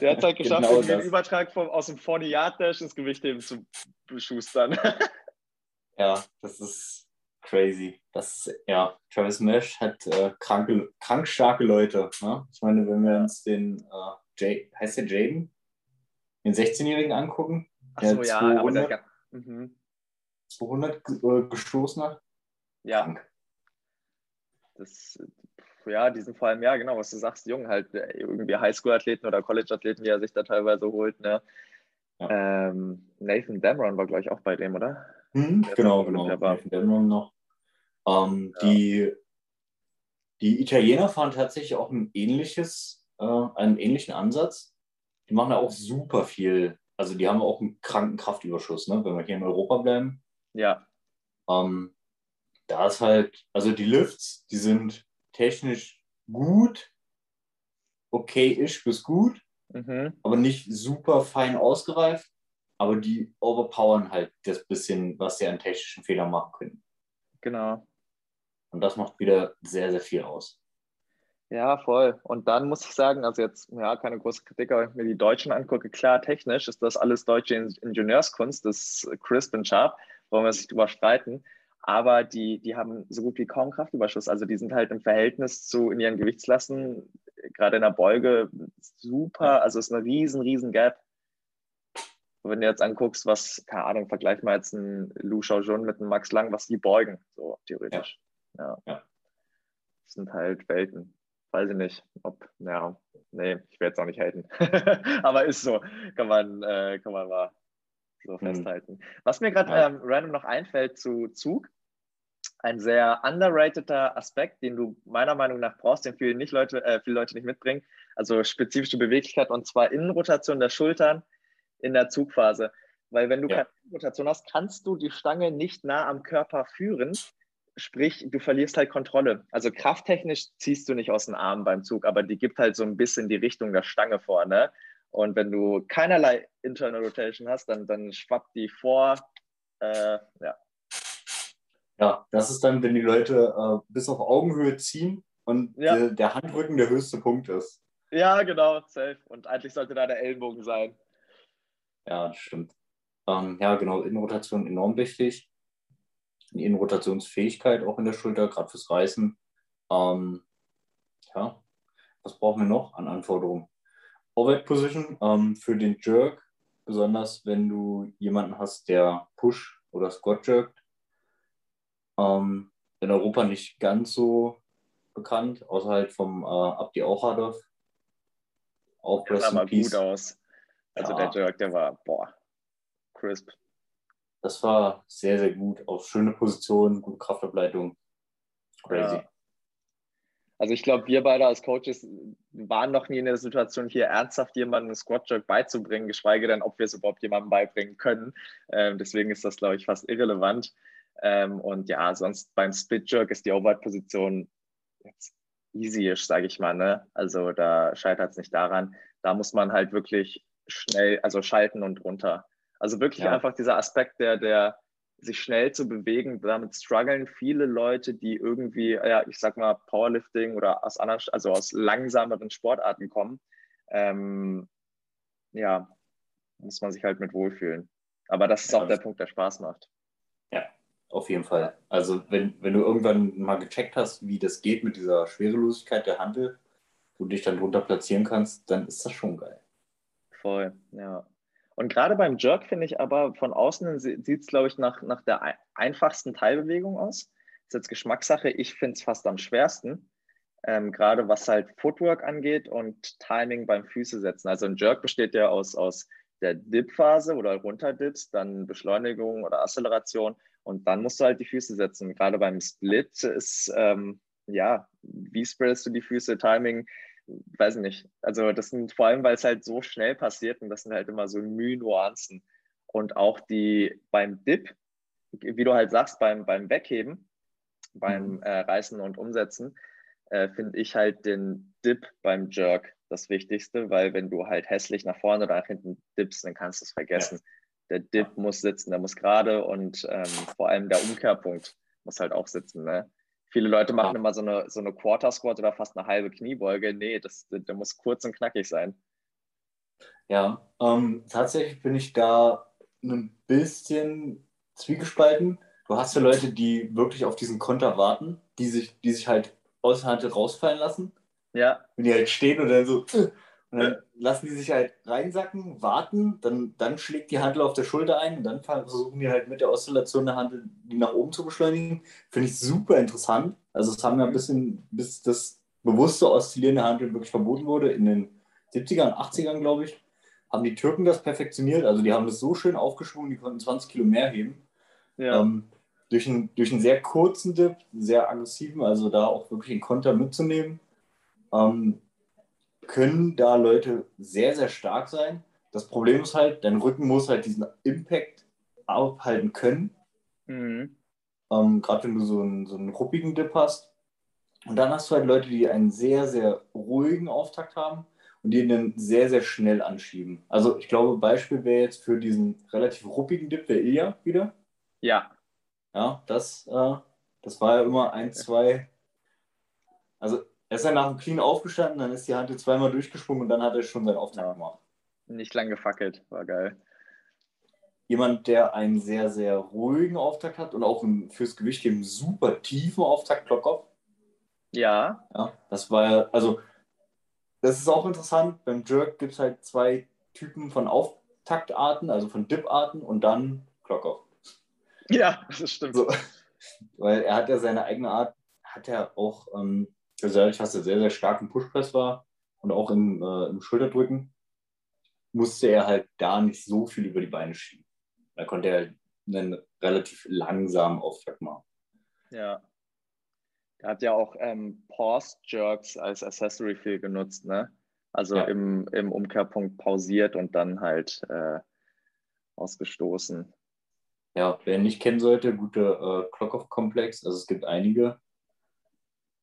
Der hat es halt geschafft, genau den Übertrag vom, aus dem 40-Yard-Dash ins Gewichtheben zu beschustern. ja, das ist crazy. Das ja, Travis Mesh hat äh, kranke, krank starke Leute. Ne? Ich meine, wenn wir uns den, äh, Jay, heißt der Jaden? Den 16-Jährigen angucken, der Ach so, 200, ja, aber der, mhm. 200 äh, gestoßen hat. Ja. Das, ja, die sind vor allem, ja, genau, was du sagst, jung halt, äh, irgendwie Highschool-Athleten oder College-Athleten, die er sich da teilweise holt, ne? Ja. Ähm, Nathan Damron war, glaube ich, auch bei dem, oder? Mhm, genau, genau. Nathan Damron noch. Ähm, ja. die, Die Italiener fahren tatsächlich auch ein ähnliches, äh, einen ähnlichen Ansatz. Die machen da auch super viel. Also die haben auch einen kranken Kraftüberschuss, ne? wenn wir hier in Europa bleiben. Ja. Ähm, da ist halt, also die Lifts, die sind technisch gut, okay-ish bis gut, Mhm. aber nicht super fein ausgereift. Aber die overpowern halt das bisschen, was sie an technischen Fehlern machen können. Genau. Und das macht wieder sehr, sehr viel aus. Ja, voll. Und dann muss ich sagen, also jetzt, ja, keine große Kritik, aber wenn ich mir die Deutschen angucke, klar, technisch ist das alles deutsche In- Ingenieurskunst, das ist crisp und sharp, wollen wir sich drüber streiten. Aber die, die haben so gut wie kaum Kraftüberschuss. Also die sind halt im Verhältnis zu in ihren Gewichtslasten, gerade in der Beuge, super. Also es ist eine riesen, riesen Gap. Wenn du jetzt anguckst, was, keine Ahnung, vergleich mal jetzt einen Lu Xiaojun mit einem Max Lang, was die beugen, so theoretisch. Ja. Ja. Das sind halt Welten. Weiß ich nicht, ob, ja, nee, ich werde jetzt auch nicht haten. Aber ist so, kann man, äh, kann man mal so Mhm. festhalten. Was mir gerade ähm, random noch einfällt zu Zug, ein sehr underrateder Aspekt, den du meiner Meinung nach brauchst, den viele, nicht Leute, äh, viele Leute nicht mitbringen, also spezifische Beweglichkeit und zwar Innenrotation der Schultern in der Zugphase. Weil wenn du Ja. keine Innenrotation hast, kannst du die Stange nicht nah am Körper führen. Sprich, du verlierst halt Kontrolle. Also krafttechnisch ziehst du nicht aus den Armen beim Zug, aber die gibt halt so ein bisschen die Richtung der Stange vorne. Und wenn du keinerlei Internal Rotation hast, dann, dann schwappt die vor. Äh, ja, Ja, das ist dann, wenn die Leute äh, bis auf Augenhöhe ziehen und Ja. der, der Handrücken der höchste Punkt ist. ja genau, safe. Und eigentlich sollte da der Ellenbogen sein. Ja, das stimmt. Ähm, ja, genau, Innenrotation enorm wichtig. Die Innenrotationsfähigkeit auch in der Schulter, gerade fürs Reißen. Ähm, ja, was brauchen wir noch an Anforderungen? Overhead Position ähm, für den Jerk, besonders wenn du jemanden hast, der Push oder Squat jerkt. Ähm, in Europa nicht ganz so bekannt, außer halt vom äh, Abdi Auchadov. Auch Der Rest sah mal Peace. gut aus. Also Ja. der Jerk, der war, boah, crisp. Das war sehr, sehr gut. Auf schöne Position, gute Kraftableitung. Crazy. Ja. Also ich glaube, wir beide als Coaches waren noch nie in der Situation, hier ernsthaft jemandem einen Squat Jerk beizubringen, geschweige denn, ob wir es überhaupt jemandem beibringen können. Ähm, deswegen ist das, glaube ich, fast irrelevant. Ähm, und ja, sonst beim Split Jerk ist die Overhead-Position jetzt easy-ish, sage ich mal. Ne? Also da scheitert es nicht daran. Da muss man halt wirklich schnell, also schalten und runter. Also wirklich Ja. einfach dieser Aspekt, der, der sich schnell zu bewegen, damit strugglen viele Leute, die irgendwie, ja, ich sag mal, Powerlifting oder aus anderen, also aus langsameren Sportarten kommen. Ähm, ja, muss man sich halt mit wohlfühlen. Aber das ist Ja, auch der Punkt, der Spaß macht. Auf jeden Fall. Also wenn, wenn du irgendwann mal gecheckt hast, wie das geht mit dieser Schwerelosigkeit der Handel, wo du dich dann drunter platzieren kannst, dann ist das schon geil. Voll, ja. Und gerade beim Jerk finde ich aber von außen sieht es, glaube ich, nach, nach der ei- einfachsten Teilbewegung aus. ist jetzt Geschmackssache. Ich finde es fast am schwersten. Ähm, gerade was halt Footwork angeht und Timing beim Füße setzen. Also ein Jerk besteht ja aus, aus der Dip-Phase oder Runterdips, dann Beschleunigung oder Acceleration und dann musst du halt die Füße setzen. Gerade beim Split ist, ähm, ja, wie spreadest du die Füße, Timing, weiß nicht. Also das sind vor allem, weil es halt so schnell passiert und das sind halt immer so Mühe-Nuancen. Und auch die beim Dip, wie du halt sagst, beim, beim Wegheben, beim Mhm. äh, Reißen und Umsetzen, äh, finde ich halt den Dip beim Jerk das Wichtigste, weil wenn du halt hässlich nach vorne oder nach hinten dippst, dann kannst du es vergessen. Der Dip muss sitzen, der muss gerade und ähm, vor allem der Umkehrpunkt muss halt auch sitzen. Ne? Viele Leute machen Ja. immer so eine, so eine Quarter Squat oder fast eine halbe Kniebeuge. Nee, das, der muss kurz und knackig sein. Ja, ähm, tatsächlich bin ich da ein bisschen zwiegespalten. Du hast ja Leute, die wirklich auf diesen Konter warten, die sich, die sich halt aus der Hand rausfallen lassen. Ja, wenn die halt stehen und dann so, äh, und dann lassen die sich halt reinsacken, warten, dann, dann schlägt die Handel auf der Schulter ein und dann versuchen die halt mit der Oszillation der Handel die nach oben zu beschleunigen. Finde ich super interessant. Also es haben ja ein bisschen, bis das bewusste Oszillieren der Handel wirklich verboten wurde, in den 70ern, 80ern, glaube ich, haben die Türken das perfektioniert. Also die haben das so schön aufgeschwungen, die konnten 20 Kilo mehr heben. ja. Ähm, durch einen, durch einen sehr kurzen Dip, sehr aggressiven, also da auch wirklich einen Konter mitzunehmen, ähm, können da Leute sehr, sehr stark sein. Das Problem ist halt, dein Rücken muss halt diesen Impact aufhalten können. Mhm. Ähm, Gerade wenn du so einen, so einen ruppigen Dip hast. Und dann hast du halt Leute, die einen sehr, sehr ruhigen Auftakt haben und die dann sehr, sehr schnell anschieben. Also ich glaube, Beispiel wäre jetzt für diesen relativ ruppigen Dip der Ilya wieder. Ja. Ja, das, äh, das war ja immer ein, zwei. Also er ist ja nach dem Clean aufgestanden, dann ist die Hand zweimal durchgesprungen und dann hat er schon seinen Auftrag gemacht. Nicht lang gefackelt, war geil. Jemand, der einen sehr, sehr ruhigen Auftakt hat und auch fürs Gewicht einen super tiefen Auftakt, Klockoff. Ja. Ja, das war ja, also das ist auch interessant. Beim Jerk gibt es halt zwei Typen von Auftaktarten, also von Dip-Arten und dann Klockoff. Ja, das stimmt. So, weil er hat ja seine eigene Art, hat er auch, ähm, also dadurch, dass er sehr, sehr stark im Pushpress war und auch im, äh, im Schulterdrücken, musste er halt da nicht so viel über die Beine schieben. Da konnte er einen relativ langsamen Auftakt machen. Ja. Er hat ja auch ähm, Pause-Jerks als Accessory viel genutzt, ne? Also ja. im, im Umkehrpunkt pausiert und dann halt äh, ausgestoßen. Ja, wer nicht kennen sollte, gute äh, Clock-Off-Komplex. Also es gibt einige,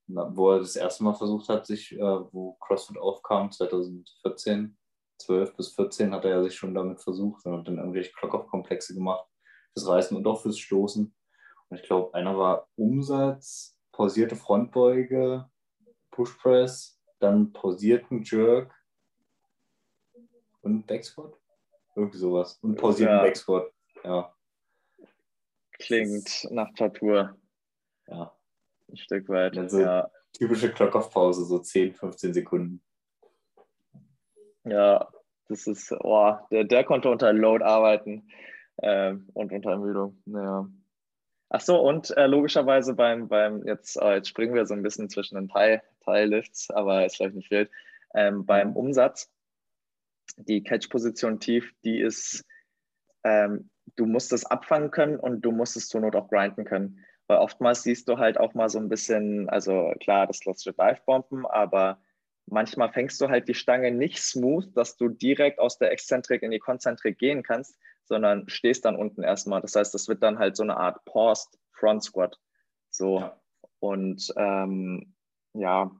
wo er das erste Mal versucht hat, sich, äh, wo CrossFit aufkam, 2014, 12 bis 14 hat er ja sich schon damit versucht und hat dann irgendwelche Clock-Off-Komplexe gemacht fürs Reißen und auch fürs Stoßen. Und ich glaube, einer war Umsatz, pausierte Frontbeuge, Push Press, dann pausierten Jerk und Backsquat. Irgendwie sowas. Und pausierten ja. Backsquat. Ja. Klingt nach Tortur. Ja. Ein Stück weit. Also ja. Typische Clock-Off-Pause, so 10, 15 Sekunden. Ja, das ist, oh, der, der konnte unter Load arbeiten äh, und unter Ermüdung. Ja. Ach so, und äh, logischerweise beim, beim jetzt, äh, jetzt springen wir so ein bisschen zwischen den Teillifts, aber ist vielleicht nicht wild. Ähm, beim Umsatz, die Catch-Position tief, die ist, ähm, du musst es abfangen können und du musst es zur Not auch grinden können. Weil oftmals siehst du halt auch mal so ein bisschen, also klar, das klassische Dive-Bomben, aber manchmal fängst du halt die Stange nicht smooth, dass du direkt aus der Exzentrik in die Konzentrik gehen kannst, sondern stehst dann unten erstmal. Das heißt, das wird dann halt so eine Art Paused Front Squat. So. Ja. Und ähm, ja,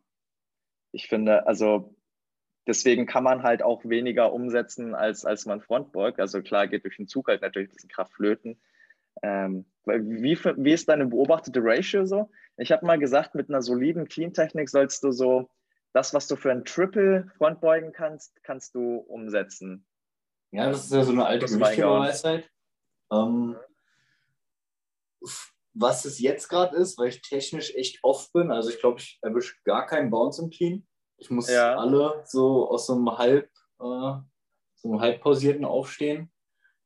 ich finde, also deswegen kann man halt auch weniger umsetzen, als, als man Frontbeug. Also klar, geht durch den Zug halt natürlich ein bisschen Kraft flöten. Ähm, wie, wie ist deine beobachtete Ratio so? Ich habe mal gesagt, mit einer soliden Clean-Technik sollst du so das, was du für ein Triple Frontbeugen kannst, kannst du umsetzen. Ja, das ist ja so eine alte Gewichtheberweisheit. Ähm, was es jetzt gerade ist, weil ich technisch echt oft bin, also ich glaube, ich erwische gar keinen Bounce im Clean. Ich muss ja. alle so aus so einem halb, äh, so einem halb pausierten aufstehen.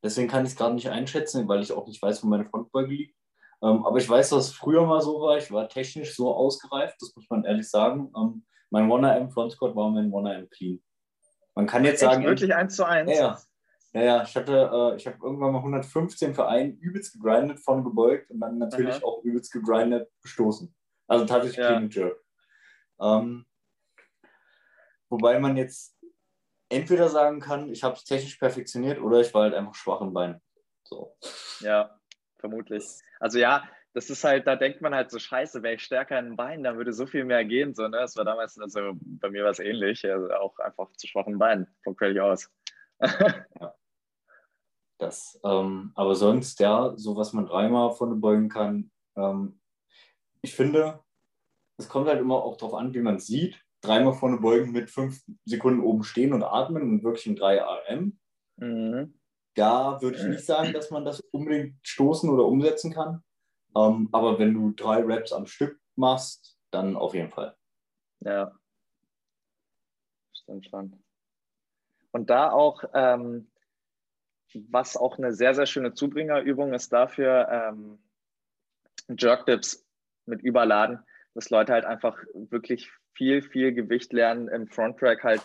Deswegen kann ich es gerade nicht einschätzen, weil ich auch nicht weiß, wo meine Frontbeuge liegt. Ähm, aber ich weiß, dass es früher mal so war. Ich war technisch so ausgereift, das muss man ehrlich sagen. Ähm, mein 1 Front Squat war mein 1 Clean. Man kann jetzt Echt, sagen. Wirklich 1 zu 1? Ja, ja. ja, ich hatte, äh, ich habe irgendwann mal 115 für einen übelst gegrindet, von gebeugt und dann natürlich Aha. auch übelst gegrindet, gestoßen. Also tatsächlich ja. Clean Jerk. Ähm, wobei man jetzt entweder sagen kann, ich habe es technisch perfektioniert oder ich war halt einfach schwach im Bein. So. Ja, vermutlich. Also ja, das ist halt, da denkt man halt so, scheiße, wäre ich stärker in den Beinen, dann würde so viel mehr gehen. So, ne? Das war damals, also bei mir war es ähnlich, also auch einfach zu schwachen Beinen, von völlig aus. ja. Das, ähm, aber sonst, ja, so was man dreimal vorne beugen kann. Ähm, ich finde, es kommt halt immer auch darauf an, wie man es sieht. Dreimal vorne beugen mit fünf Sekunden oben stehen und atmen und wirklich in 3 RM. Mhm. Da würde ich nicht sagen, dass man das unbedingt stoßen oder umsetzen kann. Ähm, aber wenn du drei Raps am Stück machst, dann auf jeden Fall. Ja. Stimmt schon. Und da auch, ähm, was auch eine sehr, sehr schöne Zubringerübung ist dafür, ähm, Jerk-Dips mit Überladen, dass Leute halt einfach wirklich viel, viel Gewicht lernen, im Front-Track halt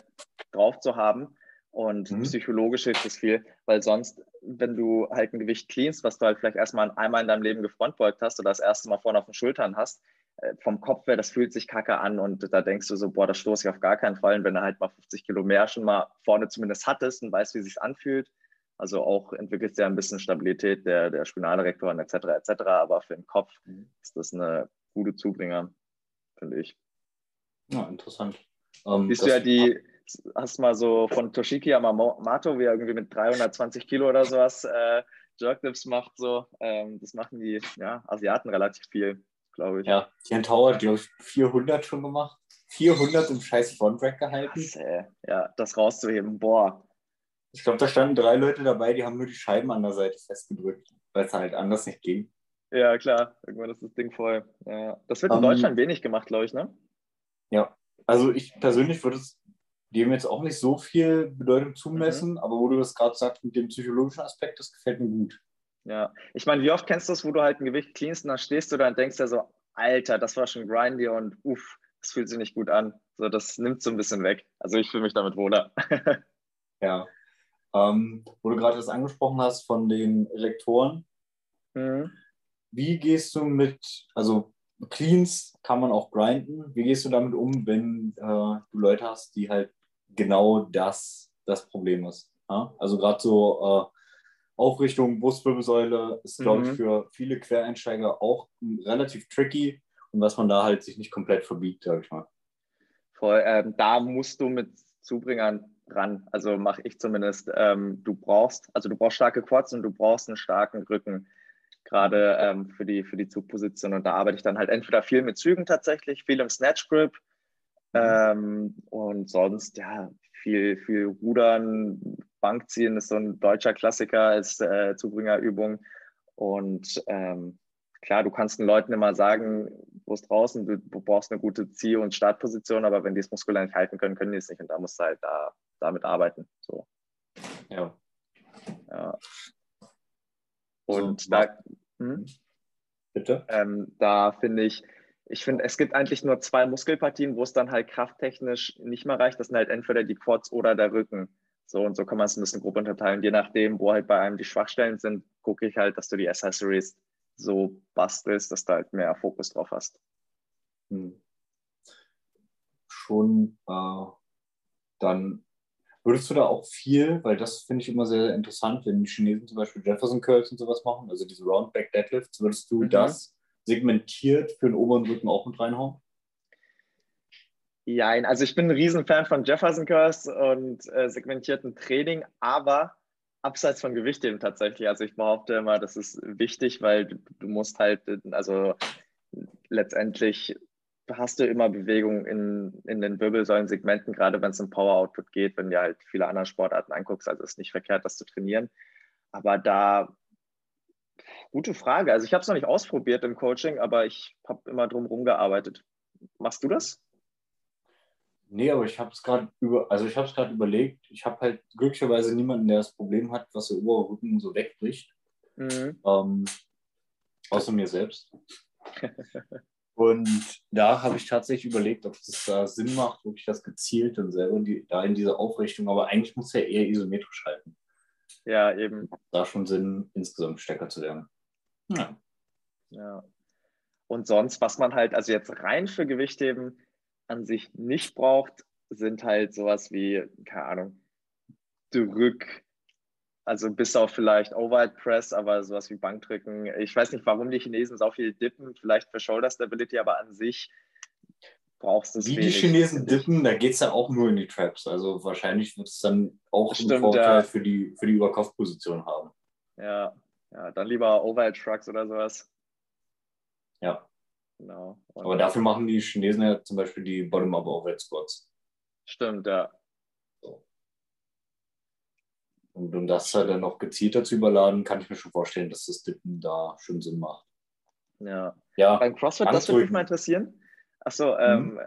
drauf zu haben Und mhm. psychologisch hilft es viel, weil sonst, wenn du halt ein Gewicht cleanst, was du halt vielleicht erstmal einmal in deinem Leben gefrontbeugt hast oder das erste Mal vorne auf den Schultern hast, äh, vom Kopf her, das fühlt sich kacke an und da denkst du so, boah, das stoße ich auf gar keinen Fall. Und wenn du halt mal 50 Kilo mehr schon mal vorne zumindest hattest und weißt, wie es sich anfühlt, also auch entwickelt ja ein bisschen Stabilität der, der Spinalrektoren etc. etc. Aber für den Kopf mhm. ist das eine gute Zubringer, finde ich. Ja, interessant. Um, ähm, Siehst du ja die, hast mal so von Toshiki Yamamoto, wie er irgendwie mit 320 Kilo oder sowas äh, Jerkdips macht, so. Ähm, das machen die ja, Asiaten relativ viel, glaube ich. Ja, Tian Tower hat, glaube ich, 400 schon gemacht. 400 im scheiß Frontrack gehalten. Krass, ja, das rauszuheben, boah. Ich glaube, da standen drei Leute dabei, die haben nur die Scheiben an der Seite festgedrückt, weil es halt anders nicht ging. Ja, klar. Irgendwann ist das Ding voll. Ja. Das wird in um, ähm, Deutschland wenig gemacht, glaube ich, ne? Ja. Also ich persönlich würde es dem jetzt auch nicht so viel Bedeutung zumessen, mhm. aber wo du das gerade sagst mit dem psychologischen Aspekt, das gefällt mir gut. Ja, ich meine, wie oft kennst du es, wo du halt ein Gewicht cleanst und dann stehst du da und denkst ja so, Alter, das war schon grindy und uff, das fühlt sich nicht gut an. So, das nimmt so ein bisschen weg. Also ich fühle mich damit wohler. ja. Ähm, wo du gerade das angesprochen hast von den Elektoren. Mhm. Wie gehst du mit, also Cleans kann man auch grinden. Wie gehst du damit um, wenn äh, du Leute hast, die halt genau das das Problem ist? Ja? Also gerade so äh, Aufrichtung Brustwirbelsäule ist, glaube mhm. ich, für viele Quereinsteiger auch relativ tricky und was man da halt sich nicht komplett verbiegt, sage ich mal. Voll, ähm, da musst du mit Zubringern ran. Also mache ich zumindest. Ähm, du brauchst, also du brauchst starke Quads und du brauchst einen starken Rücken, gerade ähm, für, die, für die Zugposition. Und da arbeite ich dann halt entweder viel mit Zügen tatsächlich, viel im Snatch Grip mhm. ähm, und sonst ja viel, viel Rudern, Bankziehen ist so ein deutscher Klassiker als äh, Zubringerübung. Und ähm, klar, du kannst den Leuten immer sagen, wo es draußen, du, du, brauchst eine gute Zieh- und Startposition, aber wenn die es muskulär nicht halten können, können die es nicht. Und da musst du halt da, damit arbeiten. So. Ja. ja. Und so, da, hm? Bitte? Ähm, da finde ich, ich finde, es gibt eigentlich nur zwei Muskelpartien, wo es dann halt krafttechnisch nicht mehr reicht. Das sind halt entweder die Quads oder der Rücken. So und so kann man es ein bisschen grob unterteilen. Je nachdem, wo halt bei einem die Schwachstellen sind, gucke ich halt, dass du die Accessories so bastelst, dass du halt mehr Fokus drauf hast. Hm. Schon äh, dann würdest du da auch viel, weil das finde ich immer sehr, interessant, wenn die Chinesen zum Beispiel Jefferson Curls und sowas machen, also diese Roundback Deadlifts, würdest du mhm. das segmentiert für den oberen Rücken auch mit reinhauen? Ja, also ich bin ein Riesenfan von Jefferson Curls und äh, segmentierten Training, aber abseits von Gewichtheben tatsächlich. Also ich behaupte immer, das ist wichtig, weil du, du musst halt, also letztendlich hast du immer Bewegung in, in den Wirbelsäulensegmenten, gerade wenn es um Power Output geht, wenn du halt viele andere Sportarten anguckst. Also ist nicht verkehrt, das zu trainieren. Aber da, gute Frage. Also ich habe es noch nicht ausprobiert im Coaching, aber ich habe immer drum gearbeitet. Machst du das? Nee, aber ich habe es gerade über, also ich habe es gerade überlegt. Ich habe halt glücklicherweise niemanden, der das Problem hat, was der obere Rücken so wegbricht. Mhm. Ähm, außer mir selbst. und da habe ich tatsächlich überlegt, ob es da Sinn macht, wirklich das gezielt und selber die, da in diese Aufrichtung, aber eigentlich muss er eher isometrisch halten. Ja, eben. Da schon Sinn, insgesamt stärker zu werden. Ja. ja. Und sonst, was man halt, also jetzt rein für Gewichtheben, an sich nicht braucht, sind halt sowas wie, keine Ahnung, Drück, also bis auf vielleicht Overhead Press, aber sowas wie Bankdrücken. Ich weiß nicht, warum die Chinesen so viel dippen, vielleicht für Shoulder Stability, aber an sich brauchst du es Wie wenig, die Chinesen dippen, da geht es ja auch nur in die Traps. Also wahrscheinlich wird es dann auch Stimmt, einen Vorteil ja. für die, für die Überkopfposition haben. Ja, ja, dann lieber Overhead Trucks oder sowas. Ja. Genau. Und Aber dafür machen die Chinesen ja zum Beispiel die Bottom-Up Overhead Squats. Stimmt, ja. So. Und um das halt dann noch gezielter zu überladen, kann ich mir schon vorstellen, dass das Dippen da schon Sinn macht. Ja. ja Beim CrossFit, das würde mich mal interessieren. Achso, mhm.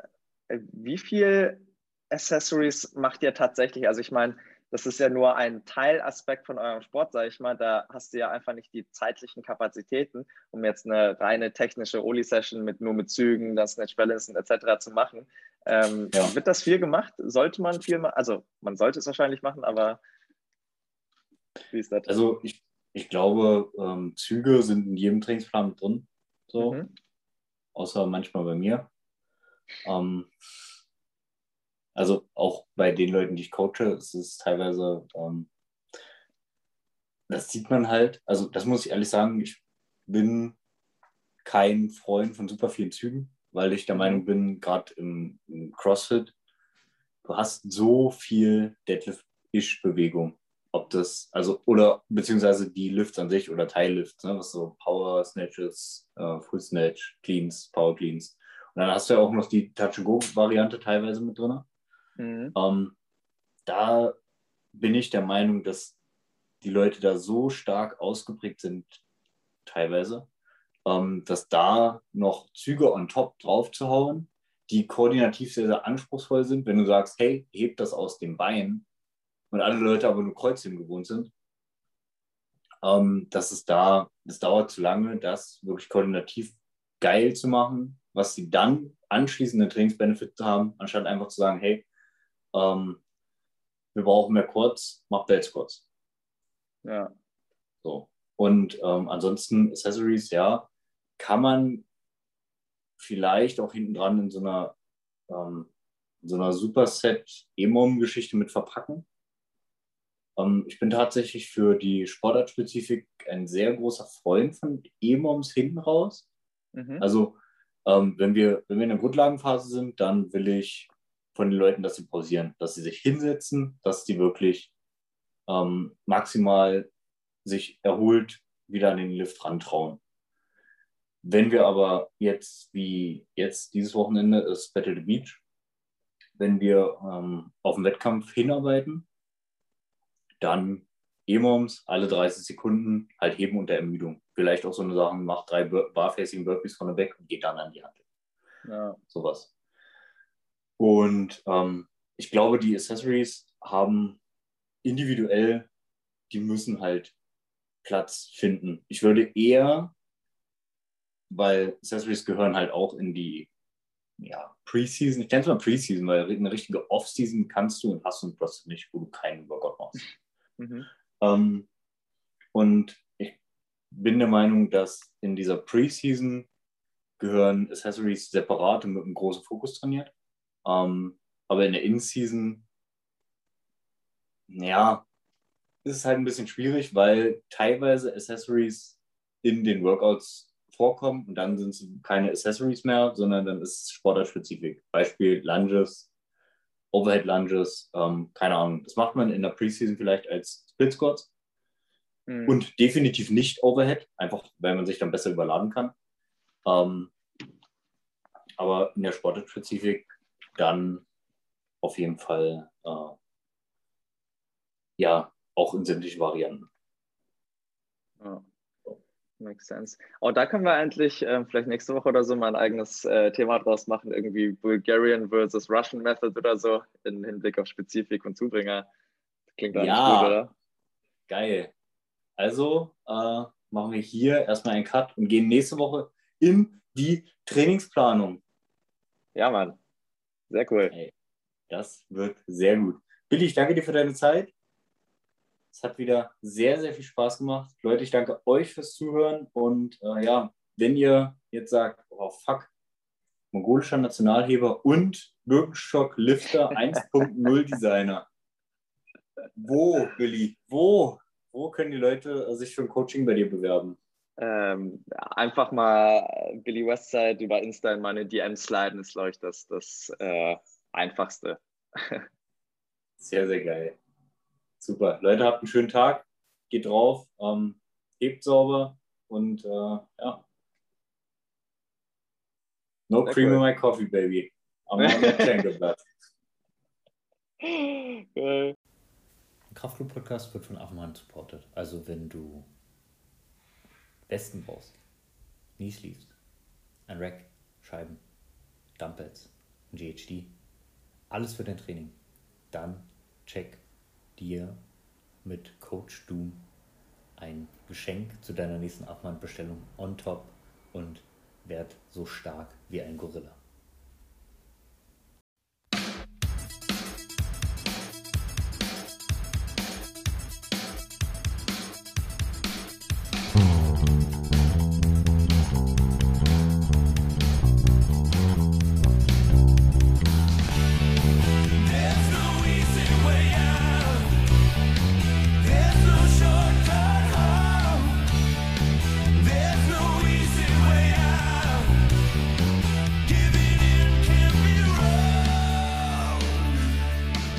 ähm, wie viel Accessories macht ihr tatsächlich? Also ich meine, das ist ja nur ein Teilaspekt von eurem Sport, sage ich mal. Da hast du ja einfach nicht die zeitlichen Kapazitäten, um jetzt eine reine technische Oli-Session mit nur mit Zügen, das Snatch Balancen etc. zu machen. Ähm, ja. Wird das viel gemacht? Sollte man viel machen? Also man sollte es wahrscheinlich machen, aber wie ist das? Also ich, ich glaube, ähm, Züge sind in jedem Trainingsplan mit drin. So. Mhm. Außer manchmal bei mir. Ähm, also auch bei den Leuten, die ich coache, ist es teilweise, ähm, das sieht man halt, also das muss ich ehrlich sagen, ich bin kein Freund von super vielen Zügen, weil ich der Meinung bin, gerade im, im, CrossFit, du hast so viel Deadlift-Ish-Bewegung. Ob das, also, oder beziehungsweise die Lifts an sich oder Teillifts, ne, was so Power Snatches, äh, Full Snatch, Cleans, Power Cleans. Und dann hast du ja auch noch die Touch-and-Go-Variante teilweise mit drin. Mhm. Ähm, da bin ich der Meinung, dass die Leute da so stark ausgeprägt sind, teilweise, ähm, dass da noch Züge on top drauf zu hauen, die koordinativ sehr, sehr anspruchsvoll sind, wenn du sagst, hey, heb das aus dem Bein und alle Leute aber nur Kreuzheben gewohnt sind, ähm, dass es da, es dauert zu lange, das wirklich koordinativ geil zu machen, was sie dann anschließende Trainingsbenefit haben, anstatt einfach zu sagen, hey, ähm, wir brauchen mehr Quads, mach Belt Squats. Ja. So. Und ähm, ansonsten Accessories, ja, kann man vielleicht auch hinten dran in so einer, ähm, in so einer Superset EMOM-Geschichte mit verpacken. Ähm, ich bin tatsächlich für die Sportartspezifik ein sehr großer Freund von EMOMs hinten raus. Mhm. Also ähm, wenn, wir, wenn wir in der Grundlagenphase sind, dann will ich von den Leuten, dass sie pausieren, dass sie sich hinsetzen, dass sie wirklich ähm, maximal sich erholt wieder an den Lift rantrauen. Wenn wir aber jetzt, wie jetzt dieses Wochenende ist Battle the Beach, wenn wir ähm, auf den Wettkampf hinarbeiten, dann EMOMs alle 30 Sekunden halt heben unter Ermüdung. Vielleicht auch so eine Sache, macht drei Barfacing Burpees von der Weg und geht dann an die Hand. Ja. Sowas. Und ähm, ich glaube, die Accessories haben individuell, die müssen halt Platz finden. Ich würde eher, weil Accessories gehören halt auch in die ja, Preseason, ich nenne es mal Preseason, weil eine richtige Offseason kannst du und hast du CrossFit nicht, wo du keinen Workout machst. Mhm. Ähm, und ich bin der Meinung, dass in dieser Preseason gehören Accessories separat und mit einem großen Fokus trainiert. Ähm, aber in der In-Season, ja, ist es halt ein bisschen schwierig, weil teilweise Accessories in den Workouts vorkommen und dann sind es keine Accessories mehr, sondern dann ist es sportartspezifik. Beispiel Lunges, Overhead Lunges, ähm, keine Ahnung. Das macht man in der Preseason vielleicht als Split Squats mhm. und definitiv nicht Overhead, einfach weil man sich dann besser überladen kann. Ähm, aber in der Sportartspezifik dann auf jeden Fall äh, ja auch in sämtlichen Varianten. Ja. Makes sense. Oh, da können wir eigentlich äh, vielleicht nächste Woche oder so mal ein eigenes äh, Thema draus machen, irgendwie Bulgarian versus Russian Method oder so, im Hinblick auf Spezifik und Zubringer. Klingt eigentlich ja, gut, oder? Geil. Also äh, machen wir hier erstmal einen Cut und gehen nächste Woche in die Trainingsplanung. Ja, Mann. Sehr cool. Hey, das wird sehr gut. Billy, ich danke dir für deine Zeit. Es hat wieder sehr, sehr viel Spaß gemacht. Leute, ich danke euch fürs Zuhören. Und äh, ja, wenn ihr jetzt sagt, oh fuck, mongolischer Nationalheber und Birkenstock Lifter 1.0 Designer. Wo, Billy? Wo? Wo können die Leute sich für ein Coaching bei dir bewerben? Ähm, einfach mal Billy Westside über Insta in meine DMs sliden, ist, glaube ich, das, das äh, Einfachste. sehr, sehr geil. Super. Leute, habt einen schönen Tag. Geht drauf, ähm, hebt sauber und äh, ja. No sehr cream cool. in my coffee, baby. I'm on the Der Kraftclub-Podcast wird von Affenhand supported. Also wenn du Westen brauchst, Knee Sleeves, ein Rack, Scheiben, Dumbbells, ein GHD, alles für dein Training, dann check dir mit Coach Doom ein Geschenk zu deiner nächsten Abmannbestellung on top und werd so stark wie ein Gorilla.